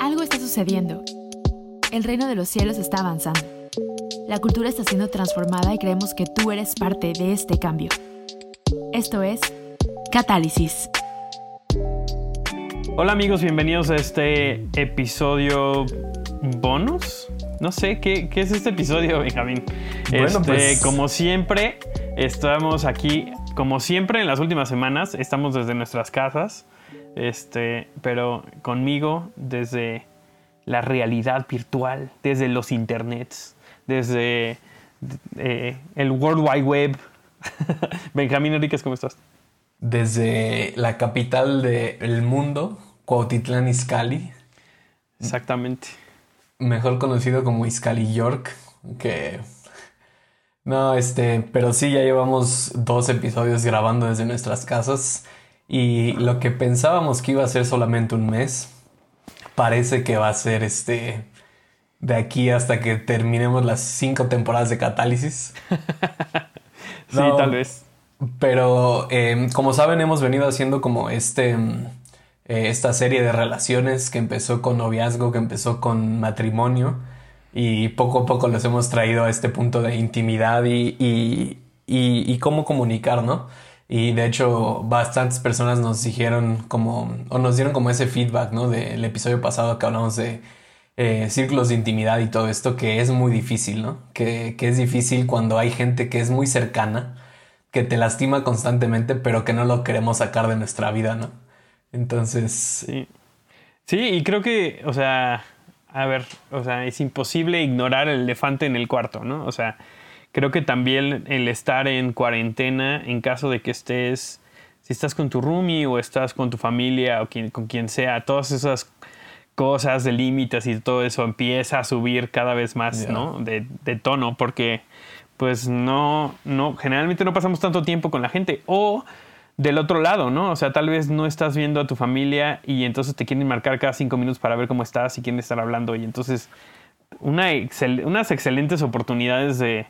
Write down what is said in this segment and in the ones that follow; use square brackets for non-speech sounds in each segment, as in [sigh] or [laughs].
Algo está sucediendo. El reino de los cielos está avanzando. La cultura está siendo transformada y creemos que tú eres parte de este cambio. Esto es Catálisis. Hola amigos, bienvenidos a este episodio bonus. No sé, ¿qué, qué es este episodio, Benjamín? Bueno, Este, pues- Como siempre, estamos aquí, como siempre en las últimas semanas, estamos desde nuestras casas, este, pero conmigo desde la realidad virtual, desde los internets, desde eh, el World Wide Web. [laughs] Benjamín Enríquez, ¿cómo estás? Desde la capital del mundo, Cuautitlán Izcalli, Exactamente. mejor conocido como Izcalli York, que... No, este, pero sí, ya llevamos dos episodios grabando desde nuestras casas y lo que pensábamos que iba a ser solamente un mes, parece que va a ser este, de aquí hasta que terminemos las cinco temporadas de Catálisis. [laughs] Sí, No. tal vez. Pero eh, como saben, hemos venido haciendo como este, mm, eh, esta serie de relaciones que empezó con noviazgo, que empezó con matrimonio y poco a poco los hemos traído a este punto de intimidad y, y, y- cómo comunicar, ¿no? Y de hecho bastantes personas nos dijeron como, o nos dieron como ese feedback, ¿no? Del episodio pasado que hablamos de eh, círculos de intimidad y todo esto, que es muy difícil, ¿no? Que, que es difícil cuando hay gente que es muy cercana que te lastima constantemente, pero que no lo queremos sacar de nuestra vida, ¿no? Entonces, Sí. Sí, y creo que, o sea, a ver, o sea, es imposible ignorar el elefante en el cuarto, ¿no? O sea, creo que también el estar en cuarentena, en caso de que estés, si estás con tu roomie o estás con tu familia o quien, con quien sea, todas esas cosas de límites y todo eso empieza a subir cada vez más. ¿no? De, de tono, porque pues no, no, generalmente no pasamos tanto tiempo con la gente. O del otro lado, ¿no? O sea, tal vez no estás viendo a tu familia y entonces te quieren marcar cada cinco minutos para ver cómo estás y quieren estar hablando. Y entonces, una excel- unas excelentes oportunidades de,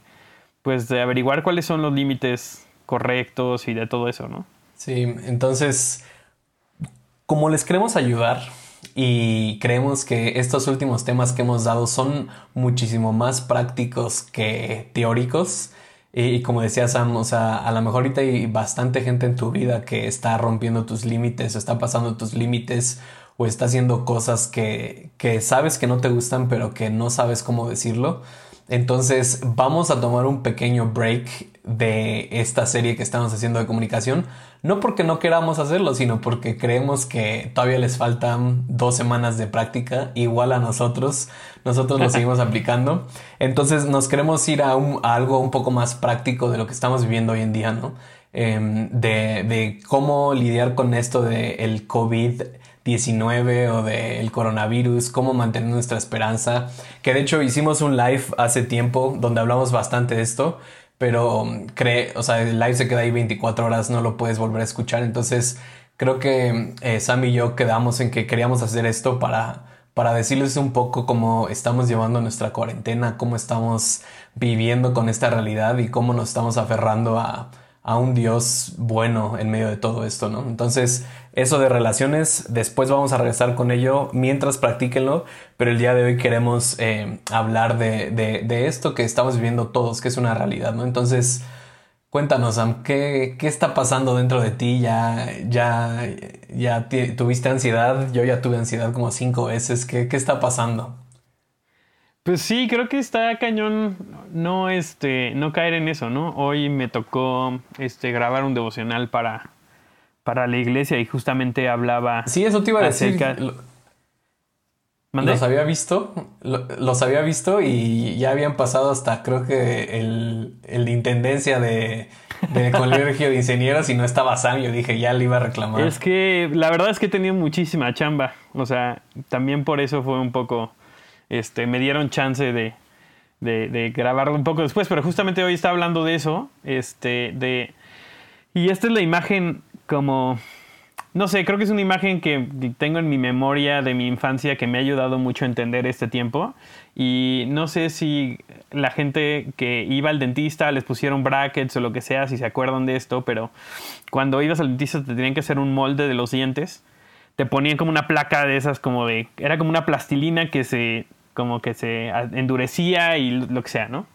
pues, de averiguar cuáles son los límites correctos y de todo eso, ¿no? sí, entonces, como les queremos ayudar y creemos que estos últimos temas que hemos dado son muchísimo más prácticos que teóricos, y como decía Sam, o sea, a lo mejor ahorita hay bastante gente en tu vida que está rompiendo tus límites, está pasando tus límites, o está haciendo cosas que, que sabes que no te gustan, pero que no sabes cómo decirlo. Entonces vamos a tomar un pequeño break de esta serie que estamos haciendo de comunicación, no porque no queramos hacerlo, sino porque creemos que todavía les faltan dos semanas de práctica, igual a nosotros, nosotros lo [laughs] seguimos aplicando. Entonces nos queremos ir a, un- a algo un poco más práctico de lo que estamos viviendo hoy en día, ¿no? Em, de, de cómo lidiar con esto del COVID. 19 o del coronavirus, cómo mantener nuestra esperanza, que de hecho hicimos un live hace tiempo donde hablamos bastante de esto, pero um, cree, o sea, el live se queda ahí 24 horas, no lo puedes volver a escuchar, entonces creo que eh, Sam y yo quedamos en que queríamos hacer esto para, para decirles un poco cómo estamos llevando nuestra cuarentena, cómo estamos viviendo con esta realidad y cómo nos estamos aferrando a, a un Dios bueno en medio de todo esto, ¿no? Entonces, eso de relaciones, después vamos a regresar con ello mientras practíquenlo, pero el día de hoy queremos eh, hablar de, de- esto que estamos viviendo todos, que es una realidad, ¿no? Entonces, cuéntanos, Sam, ¿qué, qué está pasando dentro de ti? ¿Ya, ya, ya tuviste ansiedad? Yo ya tuve ansiedad como cinco veces. ¿Qué, qué está pasando? Pues sí, creo que está cañón no, este, no caer en eso, ¿no? Hoy me tocó este, grabar un devocional para, para la iglesia y justamente hablaba... Sí, eso te iba a decir. Acerca- Lo- ¿Mandé? Los había visto, lo- los había visto y ya habían pasado hasta creo que el, el de intendencia de, de [laughs] colegio de ingenieros y no estaba Sam. Yo dije, ya le iba a reclamar. Es que la verdad es que he tenido muchísima chamba. O sea, también por eso fue un poco. Este, me dieron chance de, grabarlo un poco después, pero justamente hoy está hablando de eso. Este. Y esta es la imagen como. no sé, creo que es una imagen que tengo en mi memoria de mi infancia que me ha ayudado mucho a entender este tiempo. Y no sé si la gente que iba al dentista les pusieron brackets o lo que sea, si se acuerdan de esto, pero cuando ibas al dentista te tenían que hacer un molde de los dientes. Te ponían como una placa de esas, como de. Era como una plastilina que se. Como que se endurecía y lo que sea, ¿no?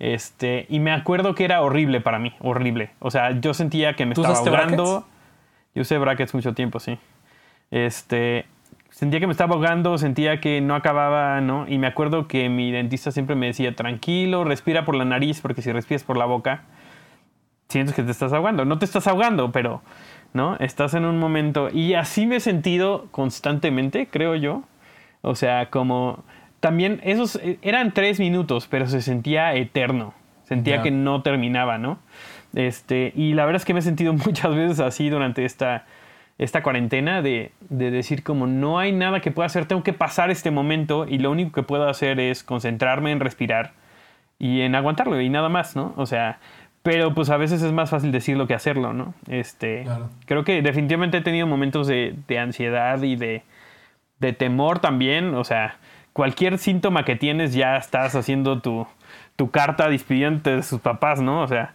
Este, y me acuerdo que era horrible para mí, horrible. O sea, yo sentía que me estaba ahogando. Yo usé brackets mucho tiempo, sí. Este, sentía que me estaba ahogando, sentía que no acababa, ¿no? Y me acuerdo que mi dentista siempre me decía, tranquilo, respira por la nariz, porque si respiras por la boca, sientes que te estás ahogando. No te estás ahogando, pero, ¿no? Estás en un momento. Y así me he sentido constantemente, creo yo. O sea, como también esos eh, eran tres minutos, pero se sentía eterno. Sentía que no terminaba, ¿no? Este, y la verdad es que me he sentido [laughs] muchas veces así durante esta, esta cuarentena de, de, decir como no hay nada que pueda hacer, tengo que pasar este momento y lo único que puedo hacer es concentrarme en respirar y en aguantarlo y nada más, ¿no? O sea, pero pues a veces es más fácil decirlo que hacerlo, ¿no? Este, creo que definitivamente he tenido momentos de, de ansiedad y de, de temor también, o sea, cualquier síntoma que tienes ya estás haciendo tu, tu carta despidiente de sus papás, ¿no? O sea,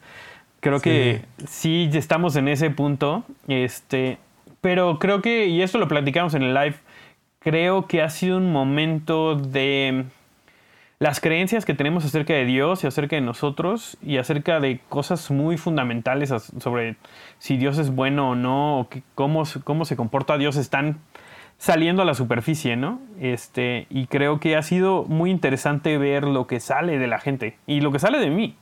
creo que sí estamos en ese punto. Este, pero creo que, y esto lo platicamos en el live, creo que ha sido un momento de las creencias que tenemos acerca de Dios y acerca de nosotros y acerca de cosas muy fundamentales sobre si Dios es bueno o no, o cómo, cómo se comporta Dios están saliendo a la superficie, ¿no? Este, y creo que ha sido muy interesante ver lo que sale de la gente y lo que sale de mí,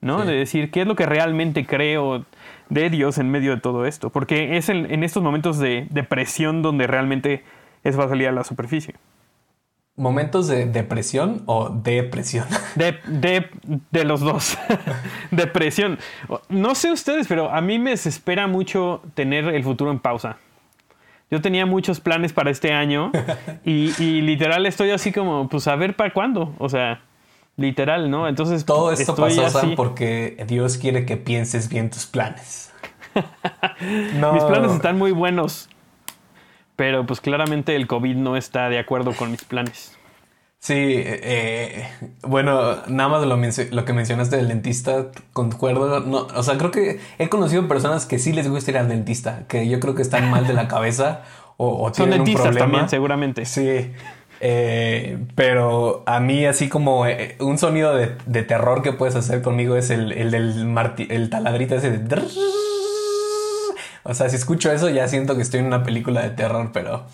¿no? De decir qué es lo que realmente creo de Dios en medio de todo esto, porque es en, estos momentos de depresión donde realmente es va a salir a la superficie. ¿Momentos de depresión o depresión? [laughs] De, de, de los dos. [laughs] depresión. No sé ustedes, pero a mí me desespera mucho tener el futuro en pausa. Yo tenía muchos planes para este año [laughs] y, literal estoy así como, pues a ver para cuándo. O sea, literal, ¿no? Entonces. Todo esto pasó, así. porque Dios quiere que pienses bien tus planes. [laughs] Mis planes están muy buenos. Pero pues claramente el COVID no está de acuerdo con mis planes. Sí, eh, bueno, nada más lo, lo, que mencionaste del dentista, concuerdo. No, o sea, creo que he conocido personas que sí les gusta ir al dentista, que yo creo que están mal de la cabeza o, o Son dentistas también, seguramente. Sí, eh, pero a mí así como eh, un sonido de, de, terror que puedes hacer conmigo es el, el del el taladrito ese de... O sea, si escucho eso ya siento que estoy en una película de terror, pero...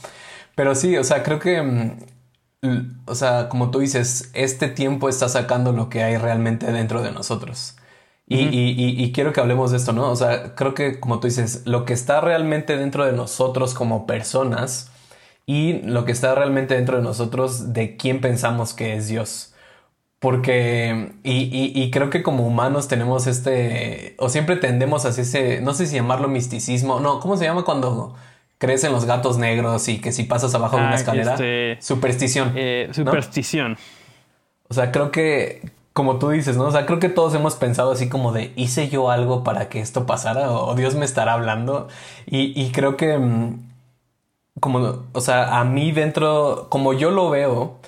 Pero sí, o sea, creo que o sea, como tú dices, este tiempo está sacando lo que hay realmente dentro de nosotros. Y, quiero que hablemos de esto, ¿no? O sea, creo que, como tú dices, lo que está realmente dentro de nosotros como personas y lo que está realmente dentro de nosotros de quién pensamos que es Dios. Porque, y, creo que como humanos tenemos este, o siempre tendemos hacia ese, no sé si llamarlo misticismo, no, ¿cómo se llama cuando crecen los gatos negros y que si pasas abajo de una ah, escalera. Este, superstición. Eh, superstición. O sea, creo que, como tú dices, ¿no? O sea, creo que todos hemos pensado así como de, ¿hice yo algo para que esto pasara? O Dios me estará hablando. Y, creo que, mm, como, o sea, a mí dentro, como yo lo veo,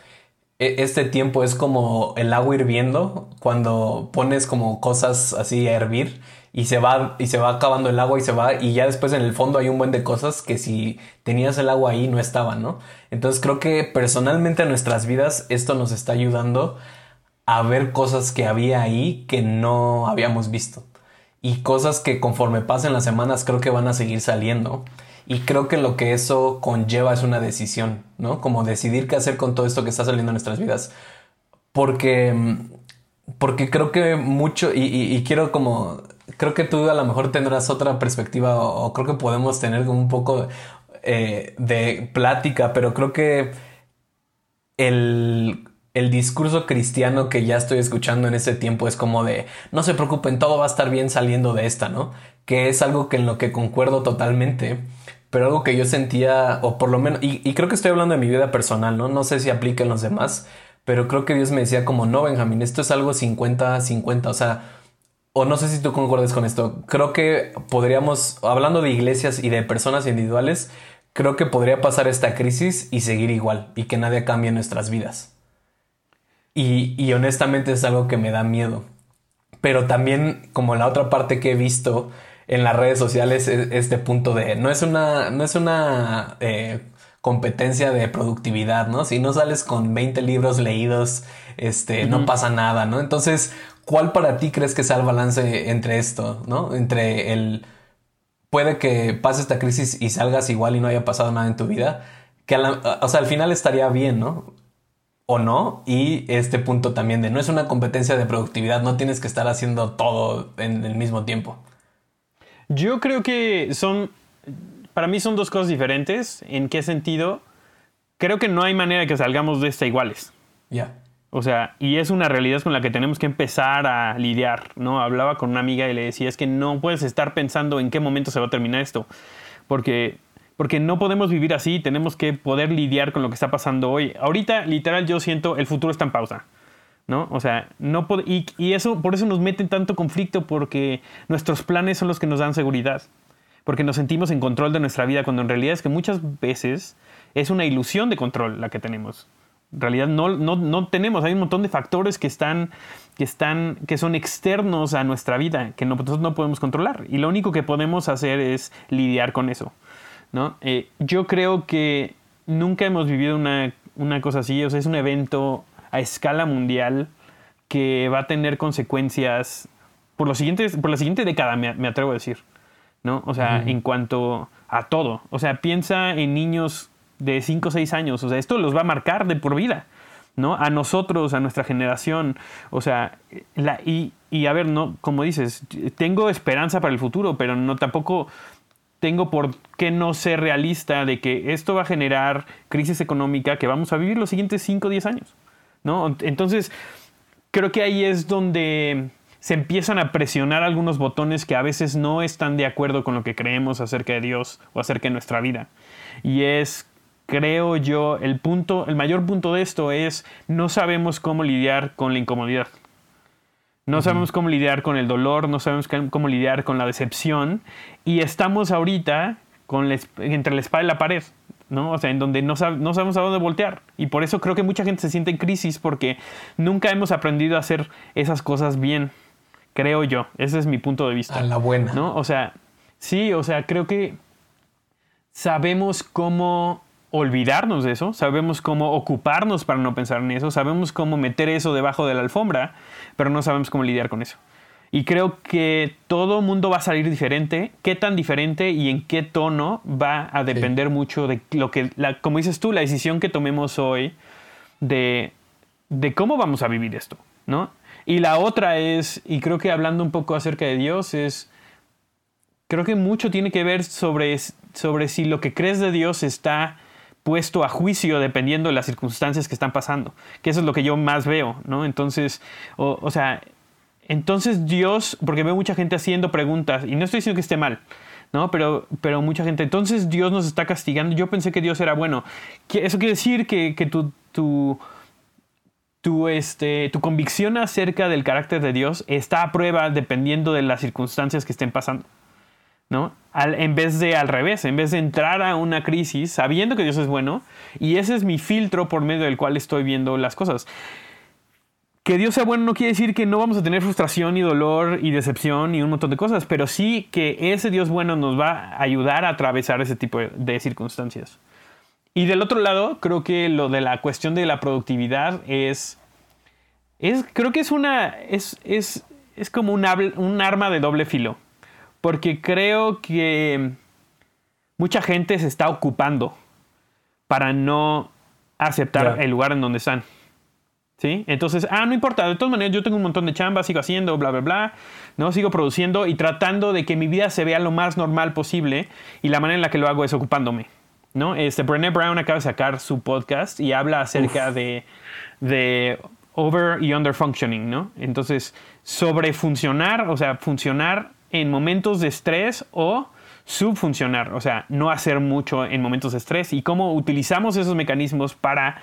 e, este tiempo es como el agua hirviendo cuando pones como cosas así a hervir y se va y se va acabando el agua y se va y ya después en el fondo hay un buen de cosas que si tenías el agua ahí no estaban, ¿no? Entonces creo que personalmente en nuestras vidas esto nos está ayudando a ver cosas que había ahí que no habíamos visto y cosas que conforme pasen las semanas creo que van a seguir saliendo. Y creo que lo que eso conlleva es una decisión, ¿no? Como decidir qué hacer con todo esto que está saliendo en nuestras vidas. Porque, porque creo que mucho, y quiero como creo que tú a lo mejor tendrás otra perspectiva o, creo que podemos tener un poco eh, de plática, pero creo que el, el discurso cristiano que ya estoy escuchando en ese tiempo es como de no se preocupen, todo va a estar bien saliendo de esta, ¿no? Que es algo que en lo que concuerdo totalmente, pero algo que yo sentía, o por lo menos, y, y creo que estoy hablando de mi vida personal, ¿no? No sé si aplica en los demás, pero creo que Dios me decía como, no, Benjamín, esto es algo 50-50, o sea, o no sé si tú concuerdes con esto, creo que podríamos, hablando de iglesias y de personas individuales, creo que podría pasar esta crisis y seguir igual y que nadie cambie nuestras vidas. Y, y honestamente es algo que me da miedo. Pero también, como la otra parte que he visto en las redes sociales, es este punto de no es una, no es una eh, competencia de productividad, ¿no? Si no sales con 20 libros leídos, este, no pasa nada, ¿no? Entonces, ¿cuál para ti crees que sea el balance entre esto, ¿no? Entre el puede que pase esta crisis y salgas igual y no haya pasado nada en tu vida, que o sea, al final estaría bien, ¿no? O no, y este punto también de no es una competencia de productividad, no tienes que estar haciendo todo en el mismo tiempo. Yo creo que son, para mí son dos cosas diferentes. ¿En qué sentido? Creo que no hay manera de que salgamos de esta iguales. Ya. O sea, y es una realidad con la que tenemos que empezar a lidiar, ¿no? Hablaba con una amiga y le decía, es que no puedes estar pensando en qué momento se va a terminar esto, porque, porque no podemos vivir así, tenemos que poder lidiar con lo que está pasando hoy. Ahorita, literal, yo siento, el futuro está en pausa. ¿no? O sea, no y, y, eso, por eso nos mete en tanto conflicto, porque nuestros planes son los que nos dan seguridad, porque nos sentimos en control de nuestra vida, cuando en realidad es que muchas veces es una ilusión de control la que tenemos. En realidad no, no, no tenemos, hay un montón de factores que están, que están, que son externos a nuestra vida, que nosotros no podemos controlar. Y lo único que podemos hacer es lidiar con eso, ¿no? Eh, yo creo que nunca hemos vivido una, una cosa así, o sea, es un evento a escala mundial que va a tener consecuencias por, los siguientes, por la siguiente década, me, atrevo a decir. ¿no? O sea, en cuanto a todo. O sea, piensa en niños de 5 o 6 años. O sea, esto los va a marcar de por vida. ¿no? A nosotros, a nuestra generación. O sea, y, y a ver, no, como dices, tengo esperanza para el futuro, pero no tampoco tengo por qué no ser realista de que esto va a generar crisis económica que vamos a vivir los siguientes 5 o 10 años. ¿no? Entonces, creo que ahí es donde se empiezan a presionar algunos botones que a veces no están de acuerdo con lo que creemos acerca de Dios o acerca de nuestra vida. Y es, creo yo, el punto, el mayor punto de esto es no sabemos cómo lidiar con la incomodidad. No sabemos cómo lidiar con el dolor, no sabemos cómo lidiar con la decepción y estamos ahorita con entre la espada y la pared. ¿no? O sea, en donde no, no sabemos a dónde voltear. Y por eso creo que mucha gente se siente en crisis porque nunca hemos aprendido a hacer esas cosas bien, creo yo. Ese es mi punto de vista. A la buena. ¿No? O sea, sí, o sea, creo que sabemos cómo olvidarnos de eso, sabemos cómo ocuparnos para no pensar en eso, sabemos cómo meter eso debajo de la alfombra, pero no sabemos cómo lidiar con eso. Y creo que todo mundo va a salir diferente. ¿Qué tan diferente y en qué tono va a depender mucho de lo que, la, como dices tú, la decisión que tomemos hoy de, de cómo vamos a vivir esto, ¿no? Y la otra es, y creo que hablando un poco acerca de Dios, es, creo que mucho tiene que ver sobre, sobre si lo que crees de Dios está puesto a juicio dependiendo de las circunstancias que están pasando, que eso es lo que yo más veo, ¿no? Entonces, o, sea, entonces Dios, porque veo mucha gente haciendo preguntas, y no estoy diciendo que esté mal, ¿no? Pero, pero mucha gente, entonces Dios nos está castigando. Yo pensé que Dios era bueno. Eso quiere decir que, tu, tu, tu, este, tu convicción acerca del carácter de Dios está a prueba dependiendo de las circunstancias que estén pasando. ¿No? en vez de al revés, en vez de entrar a una crisis sabiendo que Dios es bueno, y ese es mi filtro por medio del cual estoy viendo las cosas que Dios sea bueno no quiere decir que no vamos a tener frustración y dolor y decepción y un montón de cosas, pero sí que ese Dios bueno nos va a ayudar a atravesar ese tipo de circunstancias. Y del otro lado, creo que lo de la cuestión de la productividad es, creo que es una, es, es, es como un arma de doble filo, porque creo que mucha gente se está ocupando para no aceptar el lugar en donde están. ¿Sí? Entonces, ah, no importa, de todas maneras yo tengo un montón de chamba, sigo haciendo, bla, bla, bla, ¿no? Sigo produciendo y tratando de que mi vida se vea lo más normal posible y la manera en la que lo hago es ocupándome, ¿no? Este, Brené Brown acaba de sacar su podcast y habla acerca de, de over y under functioning, ¿no? Entonces, sobre funcionar, o sea, funcionar en momentos de estrés o subfuncionar, o sea, no hacer mucho en momentos de estrés y cómo utilizamos esos mecanismos para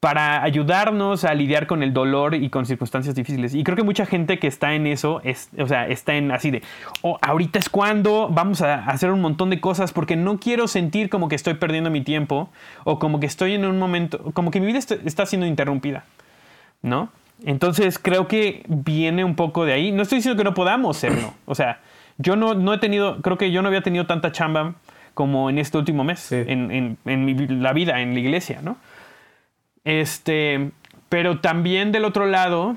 para ayudarnos a lidiar con el dolor y con circunstancias difíciles. Y creo que mucha gente que está en eso, es, o sea, está en así de, oh, ahorita es cuando vamos a hacer un montón de cosas porque no quiero sentir como que estoy perdiendo mi tiempo o como que estoy en un momento, como que mi vida está siendo interrumpida, ¿no? Entonces creo que viene un poco de ahí. No estoy diciendo que no podamos serlo. [clears throat] O sea, yo no, no he tenido, creo que yo no había tenido tanta chamba como en este último mes, en, en, la vida, en la iglesia, ¿no? Este, pero también del otro lado,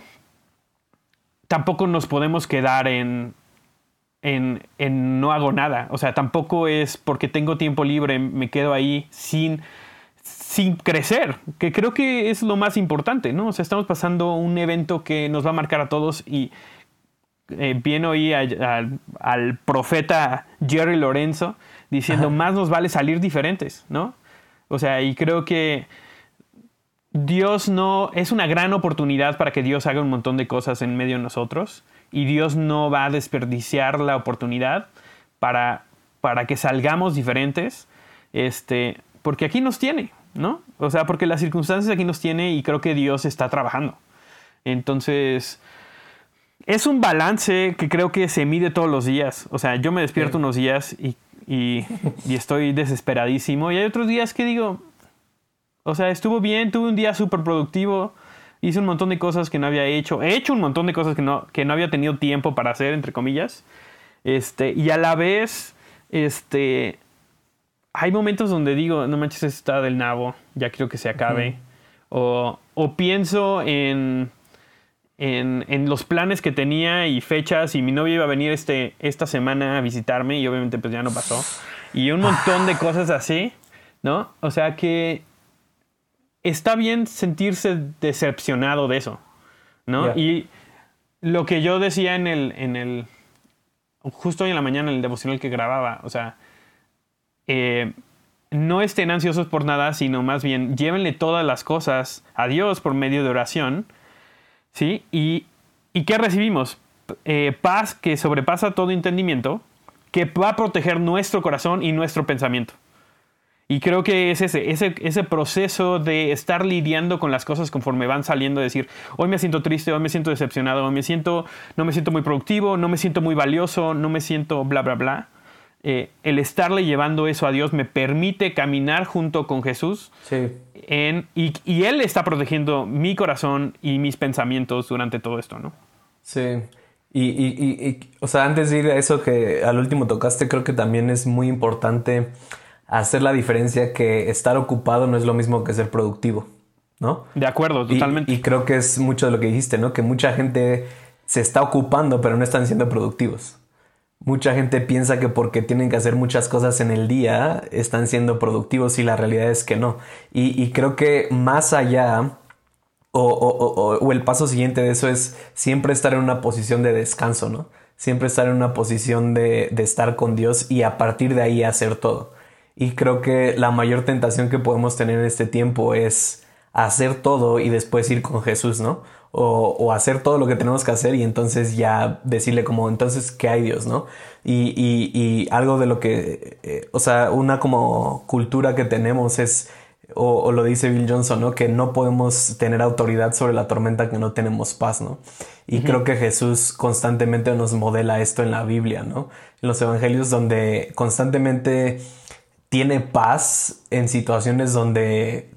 tampoco nos podemos quedar en, en, en, no hago nada. O sea, tampoco es porque tengo tiempo libre, me quedo ahí sin, sin crecer, que creo que es lo más importante, ¿no? O sea, estamos pasando un evento que nos va a marcar a todos y eh, viene hoy al profeta Jerry Lorenzo diciendo, más nos vale salir diferentes, ¿no? O sea, y creo que Dios no, es una gran oportunidad para que Dios haga un montón de cosas en medio de nosotros y Dios no va a desperdiciar la oportunidad para, para que salgamos diferentes, este, porque aquí nos tiene, ¿no? O sea, porque las circunstancias aquí nos tiene y creo que Dios está trabajando. Entonces, es un balance que creo que se mide todos los días. O sea, yo me despierto unos días y, y, y estoy desesperadísimo y hay otros días que digo, o sea, estuvo bien, tuve un día súper productivo, hice un montón de cosas que no había hecho, he hecho un montón de cosas que no, que no había tenido tiempo para hacer, entre comillas. Este, y a la vez, este, hay momentos donde digo, no manches, está del nabo, ya quiero que se acabe. o, o, pienso en, en, en, los planes que tenía y fechas y mi novia iba a venir este, esta semana a visitarme y obviamente pues ya no pasó. Y un montón de cosas así, ¿no? O sea que está bien sentirse decepcionado de eso, ¿no? Y lo que yo decía en el, en el, justo hoy en la mañana en el devocional que grababa, o sea, eh, no estén ansiosos por nada, sino más bien llévenle todas las cosas a Dios por medio de oración, ¿sí? Y, ¿y qué recibimos? Eh, paz que sobrepasa todo entendimiento, que va a proteger nuestro corazón y nuestro pensamiento. Y creo que es ese, ese, ese proceso de estar lidiando con las cosas conforme van saliendo, decir, hoy me siento triste, hoy me siento decepcionado, hoy me siento, no me siento muy productivo, no me siento muy valioso, no me siento bla, bla, bla. Eh, el estarle llevando eso a Dios me permite caminar junto con Jesús. Sí. En, y, y, Él está protegiendo mi corazón y mis pensamientos durante todo esto, ¿no? Sí. Y, y, y, o sea, antes de ir a eso que al último tocaste, creo que también es muy importante hacer la diferencia que estar ocupado no es lo mismo que ser productivo, ¿no? De acuerdo, totalmente. Y, creo que es mucho de lo que dijiste, ¿no? Que mucha gente se está ocupando pero no están siendo productivos. Mucha gente piensa que porque tienen que hacer muchas cosas en el día están siendo productivos y la realidad es que no. Y, creo que más allá o, el paso siguiente de eso es siempre estar en una posición de descanso, ¿no? Siempre estar en una posición de, de estar con Dios y a partir de ahí hacer todo. Y creo que la mayor tentación que podemos tener en este tiempo es hacer todo y después ir con Jesús, ¿no? O, hacer todo lo que tenemos que hacer y entonces ya decirle como, entonces, ¿qué hay Dios, no? Y, y, algo de lo que, eh, o sea, una como cultura que tenemos es, o, lo dice Bill Johnson, ¿no? Que no podemos tener autoridad sobre la tormenta que no tenemos paz, ¿no? Y creo que Jesús constantemente nos modela esto en la Biblia, ¿no? En los evangelios donde constantemente tiene paz en situaciones donde,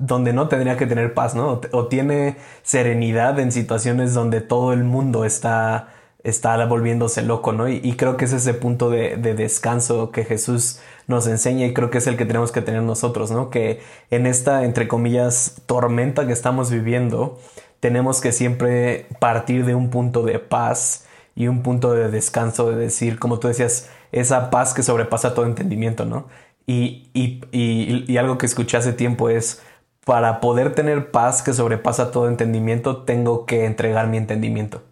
donde no tendría que tener paz, ¿no? O, tiene serenidad en situaciones donde todo el mundo está, está volviéndose loco, ¿no? Y, creo que es ese punto de, descanso que Jesús nos enseña y creo que es el que tenemos que tener nosotros, ¿no? Que en esta, entre comillas, tormenta que estamos viviendo, tenemos que siempre partir de un punto de paz y un punto de descanso, de decir, como tú decías, esa paz que sobrepasa todo entendimiento, ¿no? Y, algo que escuché hace tiempo es, para poder tener paz que sobrepasa todo entendimiento, tengo que entregar mi entendimiento.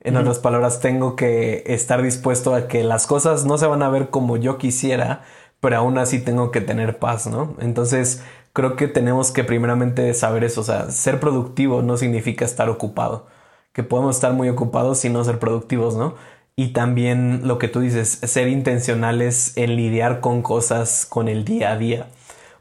En otras palabras, tengo que estar dispuesto a que las cosas no se van a ver como yo quisiera, pero aún así tengo que tener paz, ¿no? Entonces, creo que tenemos que primeramente saber eso, o sea, ser productivo no significa estar ocupado, que podemos estar muy ocupados y no ser productivos, ¿no? y también lo que tú dices, ser intencionales en lidiar con cosas con el día a día.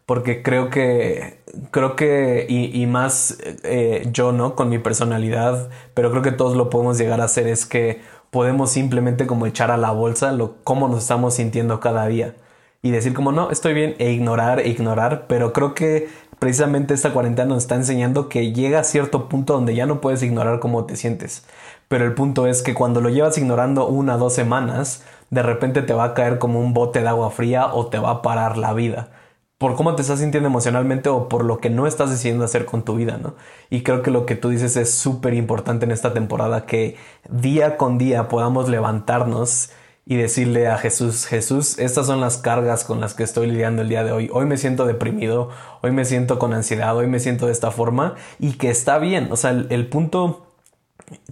Porque creo que creo que, y, más eh, yo, ¿no? Con mi personalidad, pero creo que todos lo podemos llegar a hacer, es que podemos simplemente como echar a la bolsa lo, cómo nos estamos sintiendo cada día. Y decir como, no, estoy bien, e ignorar, e ignorar, pero creo que precisamente esta cuarentena nos está enseñando que llega a cierto punto donde ya no puedes ignorar cómo te sientes. Pero el punto es que cuando lo llevas ignorando una o dos semanas, de repente te va a caer como un bote de agua fría o te va a parar la vida por cómo te estás sintiendo emocionalmente o por lo que no estás decidiendo hacer con tu vida, ¿no? Y creo que lo que tú dices es súper importante en esta temporada, que día con día podamos levantarnos y decirle a Jesús, Jesús, estas son las cargas con las que estoy lidiando el día de hoy. Hoy me siento deprimido, hoy me siento con ansiedad, hoy me siento de esta forma y que está bien. O sea, el, el punto,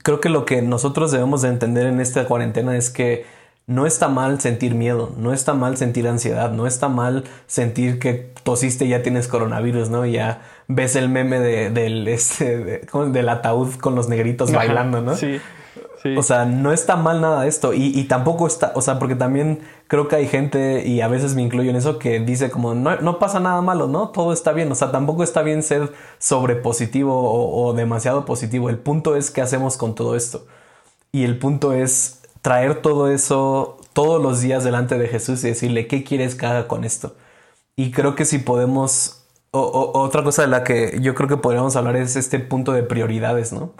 creo que lo que nosotros debemos de entender en esta cuarentena es que no está mal sentir miedo, no está mal sentir ansiedad, no está mal sentir que tosiste y ya tienes coronavirus, ¿no? Ya ves el meme de, del, [laughs] este, del ataúd con los negritos bailando, ¿no? Sí, sí. O sea, no está mal nada de esto y, tampoco está, o sea, porque también creo que hay gente y a veces me incluyo en eso que dice como no, no pasa nada malo, ¿no? Todo está bien, o sea, tampoco está bien ser sobrepositivo o, o demasiado positivo. El punto es qué hacemos con todo esto. Y el punto es traer todo eso todos los días delante de Jesús y decirle, ¿qué quieres que haga con esto? Y creo que si podemos, otra cosa de la que yo creo que podríamos hablar es este punto de prioridades, ¿no?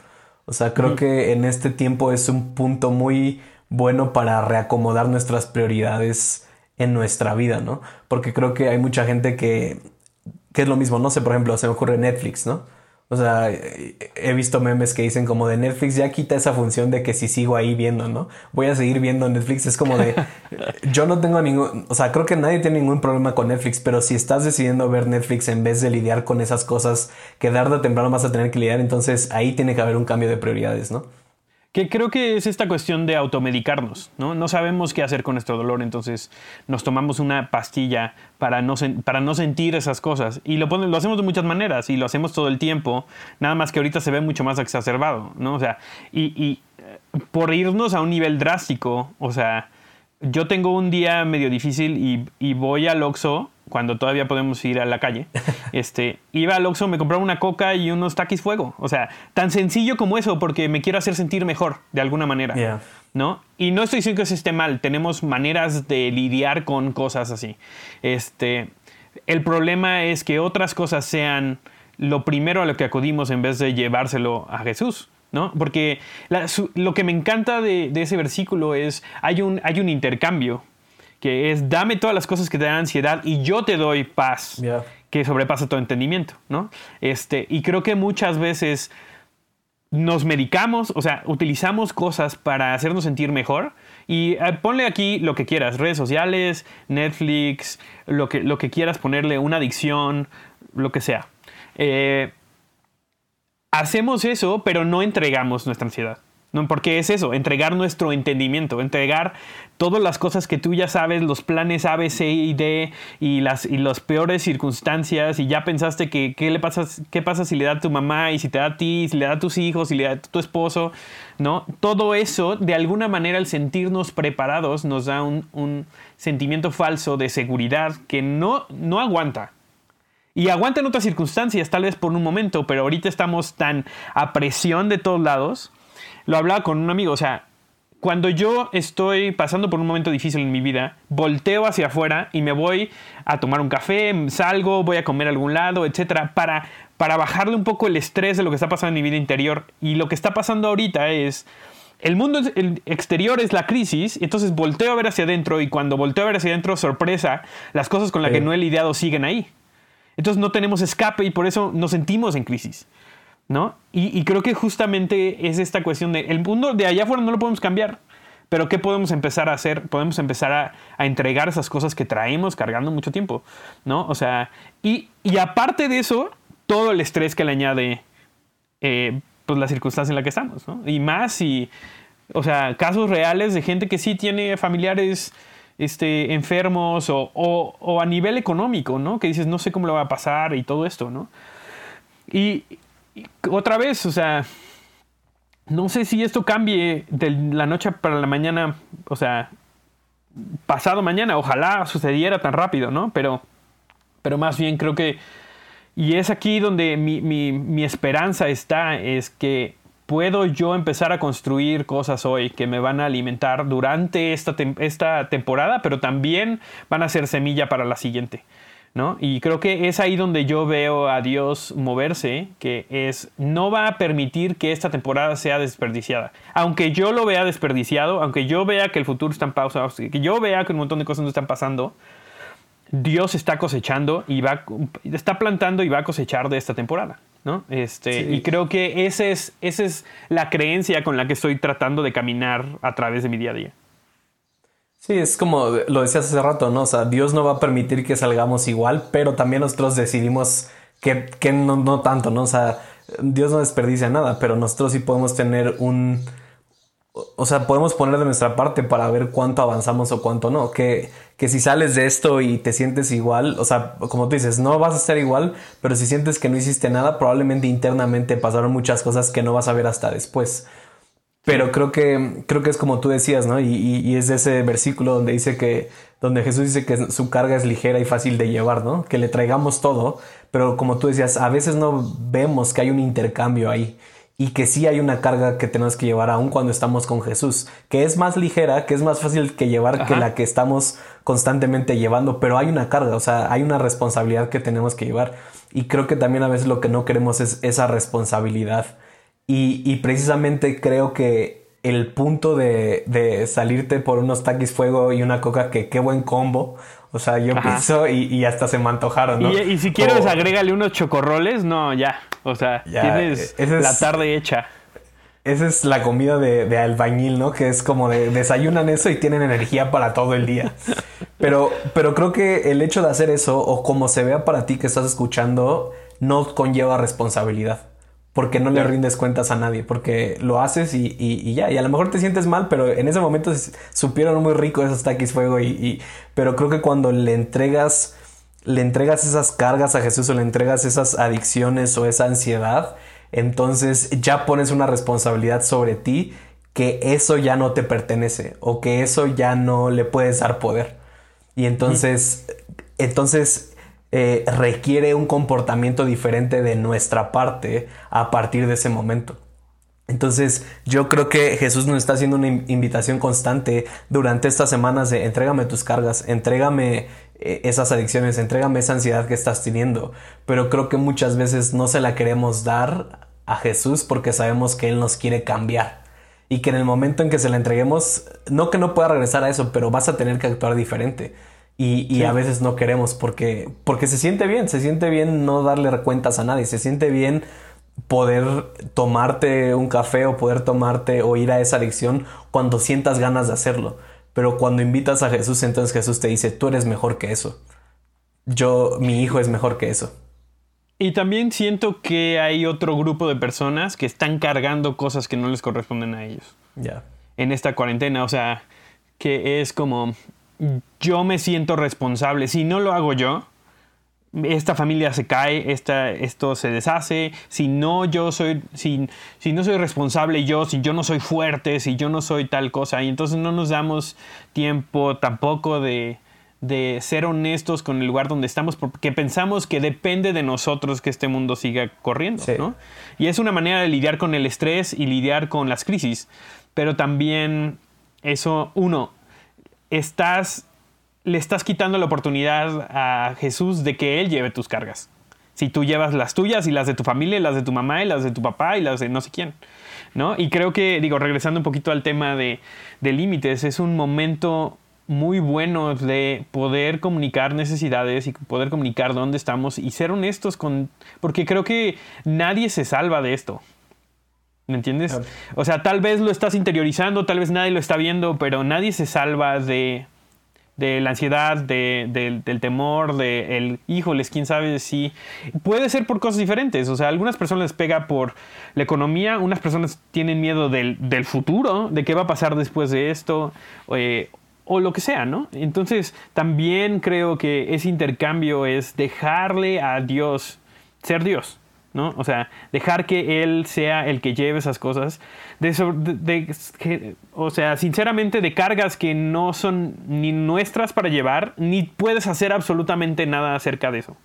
O sea, creo que en este tiempo es un punto muy bueno para reacomodar nuestras prioridades en nuestra vida, ¿no? Porque creo que hay mucha gente que, que es lo mismo, no sé, por ejemplo, se me ocurre Netflix, ¿no? O sea, he visto memes que dicen como de Netflix ya quita esa función de que si sigo ahí viendo, ¿no? Voy a seguir viendo Netflix. Es como de, [laughs] yo no tengo ningún, o sea, creo que nadie tiene ningún problema con Netflix, pero si estás decidiendo ver Netflix en vez de lidiar con esas cosas que tarde o temprano vas a tener que lidiar, entonces ahí tiene que haber un cambio de prioridades, ¿no? Que creo que es esta cuestión de automedicarnos, ¿no? No sabemos qué hacer con nuestro dolor, entonces nos tomamos una pastilla para no, para no sentir esas cosas. Y lo, lo hacemos de muchas maneras y lo hacemos todo el tiempo, nada más que ahorita se ve mucho más exacerbado, ¿no? O sea, y, por irnos a un nivel drástico, o sea, yo tengo un día medio difícil y, y voy al Oxxo cuando todavía podemos ir a la calle, [laughs] este, iba al Oxxo, me compraba una coca y unos taquis fuego. O sea, tan sencillo como eso, porque me quiero hacer sentir mejor, de alguna manera. ¿No? Y no estoy diciendo que eso esté mal, tenemos maneras de lidiar con cosas así. Este, el problema es que otras cosas sean lo primero a lo que acudimos en vez de llevárselo a Jesús. ¿no? Porque lo que me encanta de, de, ese versículo es, hay un, hay un intercambio que es dame todas las cosas que te dan ansiedad y yo te doy paz que sobrepasa todo entendimiento, ¿no? Este, y creo que muchas veces nos medicamos, o sea, utilizamos cosas para hacernos sentir mejor y eh, ponle aquí lo que quieras, redes sociales, Netflix, lo que, lo que quieras ponerle, una adicción, lo que sea. Eh, hacemos eso, pero no entregamos nuestra ansiedad. ¿No? Porque es eso, entregar nuestro entendimiento, entregar todas las cosas que tú ya sabes, los planes A, B, C y D y las, y peores circunstancias y ya pensaste que qué le pasa, qué pasa si le da a tu mamá y si te da a ti, si le da a tus hijos, si le da a tu esposo, ¿no? Todo eso, de alguna manera, el sentirnos preparados nos da un, un sentimiento falso de seguridad que no, no aguanta. Y aguanta en otras circunstancias, tal vez por un momento, pero ahorita estamos tan a presión de todos lados lo hablaba con un amigo, o sea, cuando yo estoy pasando por un momento difícil en mi vida, volteo hacia afuera y me voy a tomar un café, salgo, voy a comer a algún lado, etcétera, para, para bajarle un poco el estrés de lo que está pasando en mi vida interior. Y lo que está pasando ahorita es. El mundo exterior es la crisis, entonces volteo a ver hacia adentro y cuando volteo a ver hacia adentro, sorpresa, las cosas con las que no he lidiado siguen ahí. Entonces no tenemos escape y por eso nos sentimos en crisis. ¿No? Y, creo que justamente es esta cuestión de el mundo de allá afuera no lo podemos cambiar. Pero ¿qué podemos empezar a hacer? Podemos empezar a, entregar esas cosas que traemos cargando mucho tiempo, ¿no? O sea, y, aparte de eso, todo el estrés que le añade, eh, pues la circunstancia en la que estamos, ¿no? Y más y, o sea, casos reales de gente que sí tiene familiares este, enfermos o, o, a nivel económico, ¿no? Que dices, no sé cómo lo va a pasar y todo esto, ¿no? Y, otra vez, o sea, no sé si esto cambie de la noche para la mañana, o sea, pasado mañana, ojalá sucediera tan rápido, ¿no? Pero, pero más bien creo que, Y es aquí donde mi, mi esperanza está, es que puedo yo empezar a construir cosas hoy que me van a alimentar durante esta, esta temporada, pero también van a ser semilla para la siguiente. ¿No? Y creo que es ahí donde yo veo a Dios moverse, que es, no va a permitir que esta temporada sea desperdiciada. Aunque yo lo vea desperdiciado, aunque yo vea que el futuro está en pausa, que yo vea que un montón de cosas no están pasando, Dios está cosechando y va, está plantando y va a cosechar de esta temporada. ¿no? Este, Y creo que esa es, esa es la creencia con la que estoy tratando de caminar a través de mi día a día. Sí, es como lo decías hace rato, ¿no? O sea, Dios no va a permitir que salgamos igual, pero también nosotros decidimos que, que no, no tanto, ¿no? O sea, Dios no desperdicia nada, pero nosotros sí podemos tener un, o sea, podemos poner de nuestra parte para ver cuánto avanzamos o cuánto no. Que, que si sales de esto y te sientes igual, o sea, como tú dices, no vas a ser igual, pero si sientes que no hiciste nada, probablemente internamente pasaron muchas cosas que no vas a ver hasta después. Pero creo que, creo que es como tú decías, ¿no? Y, y, es ese versículo donde dice que, donde Jesús dice que su carga es ligera y fácil de llevar, ¿no? Que le traigamos todo, pero como tú decías, a veces no vemos que hay un intercambio ahí y que sí hay una carga que tenemos que llevar aún cuando estamos con Jesús, que es más ligera, que es más fácil que llevar que la que estamos constantemente llevando, pero hay una carga, o sea, hay una responsabilidad que tenemos que llevar. Y creo que también a veces lo que no queremos es esa responsabilidad. Y, y precisamente creo que el punto de, de, salirte por unos taquis fuego y una coca, que qué buen combo. O sea, yo pienso y, y, hasta se me antojaron, ¿no? Y, si quieres, agrégale unos chocorroles, no, ya. O sea, tienes la tarde hecha. Esa es la comida de, de, albañil, ¿no? Que es como de desayunan eso y tienen energía para todo el día. [laughs] Pero, pero creo que el hecho de hacer eso, o como se vea para ti que estás escuchando, no conlleva responsabilidad porque no le rindes cuentas a nadie, porque lo haces y, y, ya, y a lo mejor te sientes mal, pero en ese momento supieron muy rico esos taquis fuego y, pero creo que cuando le entregas le entregas esas cargas a Jesús o le entregas esas adicciones o esa ansiedad, entonces ya pones una responsabilidad sobre ti que eso ya no te pertenece o que eso ya no le puedes dar poder. Y entonces, entonces eh, requiere un comportamiento diferente de nuestra parte a partir de ese momento. Entonces yo creo que Jesús nos está haciendo una invitación constante durante estas semanas de entrégame tus cargas, entrégame eh, esas adicciones, entrégame esa ansiedad que estás teniendo. Pero creo que muchas veces no se la queremos dar a Jesús porque sabemos que Él nos quiere cambiar. Y que en el momento en que se la entreguemos, no que no pueda regresar a eso, pero vas a tener que actuar diferente. Y, a veces no queremos porque, porque se siente bien, se siente bien no darle cuentas a nadie, se siente bien poder tomarte un café o poder tomarte o ir a esa adicción cuando sientas ganas de hacerlo. Pero cuando invitas a Jesús, entonces Jesús te dice, tú eres mejor que eso. Yo, mi hijo es mejor que eso. Y también siento que hay otro grupo de personas que están cargando cosas que no les corresponden a ellos. Ya. En esta cuarentena, o sea, que es como, yo me siento responsable. Si no lo hago yo, esta familia se cae, esta, esto se deshace. Si no yo soy, si, si, no soy responsable yo, si yo no soy fuerte, si yo no soy tal cosa, y entonces no nos damos tiempo tampoco de, de ser honestos con el lugar donde estamos, porque pensamos que depende de nosotros que este mundo siga corriendo, ¿no? Y es una manera de lidiar con el estrés y lidiar con las crisis, pero también eso, uno, estás, le estás quitando la oportunidad a Jesús de que Él lleve tus cargas. Si tú llevas las tuyas y las de tu familia, y las de tu mamá y las de tu papá y las de no sé quién. ¿no? Y creo que, digo, regresando un poquito al tema de, de límites, es un momento muy bueno de poder comunicar necesidades y poder comunicar dónde estamos y ser honestos con... Porque creo que nadie se salva de esto. ¿Me entiendes? O sea, tal vez lo estás interiorizando, tal vez nadie lo está viendo, pero nadie se salva de, de la ansiedad, de, del temor, de el híjoles, quién sabe si puede ser por cosas diferentes. O sea, algunas personas les pega por la economía, unas personas tienen miedo del, del futuro, de qué va a pasar después de esto, eh, o lo que sea, ¿no? Entonces, también creo que ese intercambio es dejarle a Dios ser Dios. ¿No? O sea, dejar que él sea el que lleve esas cosas. De, o sea, sinceramente, de cargas que no son ni nuestras para llevar, ni puedes hacer absolutamente nada acerca de eso.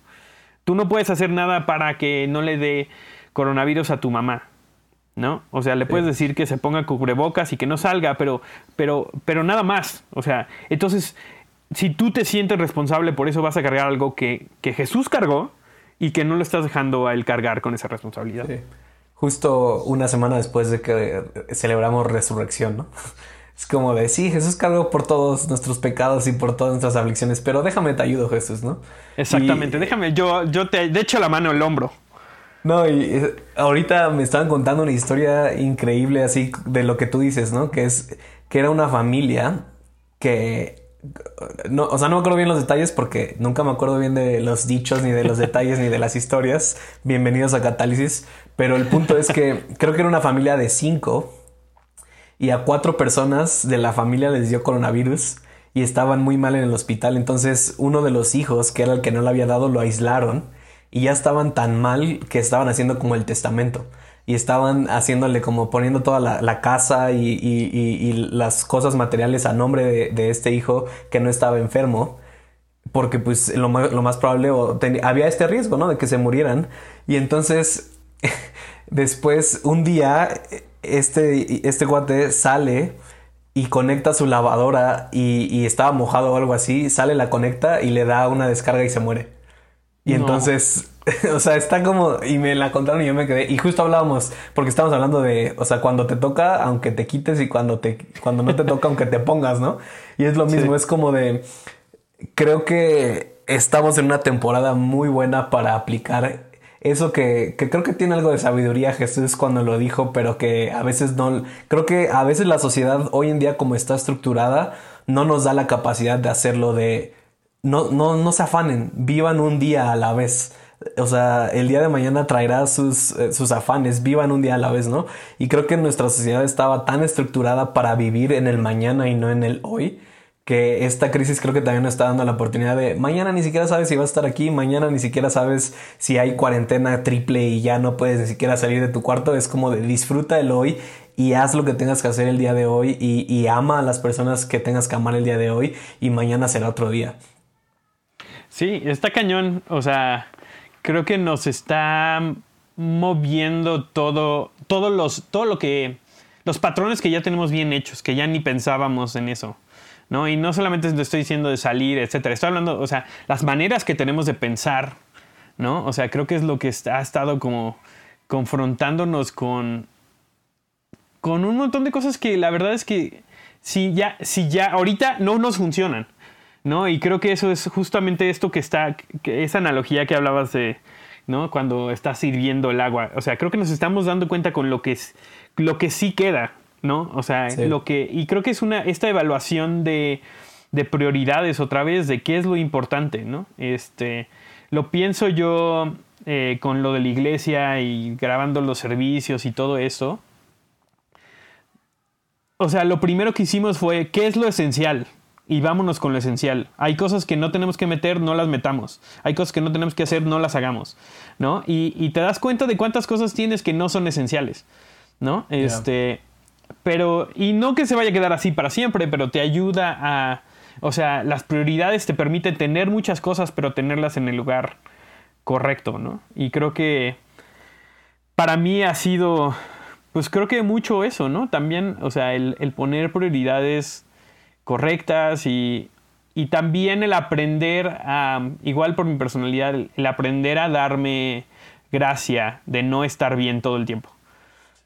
tú no puedes hacer nada para que no le dé coronavirus a tu mamá. ¿no? O sea, le puedes decir que se ponga cubrebocas y que no salga, pero, pero, pero nada más. O sea, entonces, si tú te sientes responsable por eso, vas a cargar algo que, que Jesús cargó y que no lo estás dejando a él cargar con esa responsabilidad. Justo una semana después de que celebramos resurrección, ¿no? [laughs] Es como de, sí, Jesús cargó por todos nuestros pecados y por todas nuestras aflicciones, pero déjame te ayudo, Jesús, ¿no? Exactamente, déjame, yo, yo te, de hecho la mano el hombro. No, y eh, ahorita me estaban contando una historia increíble así de lo que tú dices, ¿no? Que es que era una familia que no, o sea, no me acuerdo bien los detalles porque nunca me acuerdo bien de los dichos, ni de los detalles, ni de las historias. Bienvenidos a Catálisis. Pero el punto es que creo que era una familia de cinco y a cuatro personas de la familia les dio coronavirus y estaban muy mal en el hospital. Entonces, uno de los hijos, que era el que no le había dado, lo aislaron y ya estaban tan mal que estaban haciendo como el testamento y estaban haciéndole como poniendo toda la, casa y, las cosas materiales a nombre de, este hijo que no estaba enfermo porque pues lo, más probable había este riesgo no de que se murieran. Y entonces [laughs] después un día este, este guate sale y conecta su lavadora y, y estaba mojado o algo así, sale, la conecta y le da una descarga y se muere. Y entonces, [laughs] o sea, está como, y me la contaron y yo me quedé, y justo hablábamos, porque estamos hablando de, o sea, cuando te toca, aunque te quites, y cuando te, cuando no te toca, aunque te pongas, ¿no? Y es lo mismo, es como de, creo que estamos en una temporada muy buena para aplicar eso que, que, creo que tiene algo de sabiduría Jesús cuando lo dijo, pero que a veces no, creo que a veces la sociedad hoy en día como está estructurada, no nos da la capacidad de hacerlo de no, no, no se afanen, vivan un día a la vez. O sea, el día de mañana traerá sus, eh, sus afanes, vivan un día a la vez, ¿no? Y creo que nuestra sociedad estaba tan estructurada para vivir en el mañana y no en el hoy, que esta crisis creo que también nos está dando la oportunidad de mañana ni siquiera sabes si va a estar aquí, mañana ni siquiera sabes si hay cuarentena triple y ya no puedes ni siquiera salir de tu cuarto, es como de disfruta el hoy y haz lo que tengas que hacer el día de hoy y, y ama a las personas que tengas que amar el día de hoy y mañana será otro día. Sí, está cañón. O sea, creo que nos está moviendo todo, todos los, todo lo que, los patrones que ya tenemos bien hechos, que ya ni pensábamos en eso. ¿no? Y no solamente estoy diciendo de salir, etcétera. Estoy hablando, o sea, las maneras que tenemos de pensar, ¿no? O sea, creo que es lo que ha estado como confrontándonos con, con un montón de cosas que la verdad es que si ya, si ya ahorita no nos funcionan. ¿No? Y creo que eso es justamente esto que está, esa analogía que hablabas de, ¿no? Cuando estás sirviendo el agua. O sea, creo que nos estamos dando cuenta con lo que, es, lo que sí queda, ¿no? O sea, lo que, y creo que es una, esta evaluación de, de prioridades otra vez, de qué es lo importante, ¿no? Este, lo pienso yo eh, con lo de la iglesia y grabando los servicios y todo eso. O sea, lo primero que hicimos fue, ¿qué es lo esencial? Y vámonos con lo esencial. Hay cosas que no tenemos que meter, no las metamos. Hay cosas que no tenemos que hacer, no las hagamos. ¿No? Y, te das cuenta de cuántas cosas tienes que no son esenciales. ¿No? Este. Pero. Y no que se vaya a quedar así para siempre, pero te ayuda a. O sea, las prioridades te permiten tener muchas cosas, pero tenerlas en el lugar correcto, ¿no? Y creo que. Para mí ha sido. Pues creo que mucho eso, ¿no? También, o sea, el, el poner prioridades correctas y, y también el aprender a, igual por mi personalidad, el, aprender a darme gracia de no estar bien todo el tiempo,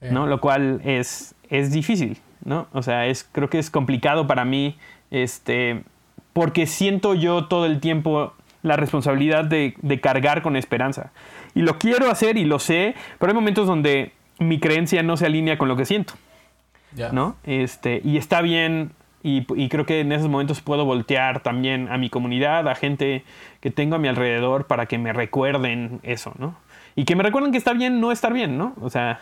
¿no? Lo cual es, es difícil, ¿no? O sea, es, creo que es complicado para mí, este, porque siento yo todo el tiempo la responsabilidad de, de, cargar con esperanza. Y lo quiero hacer y lo sé, pero hay momentos donde mi creencia no se alinea con lo que siento. ¿No? Este, y está bien y, creo que en esos momentos puedo voltear también a mi comunidad, a gente que tengo a mi alrededor para que me recuerden eso, ¿no? Y que me recuerden que está bien no estar bien, ¿no? O sea,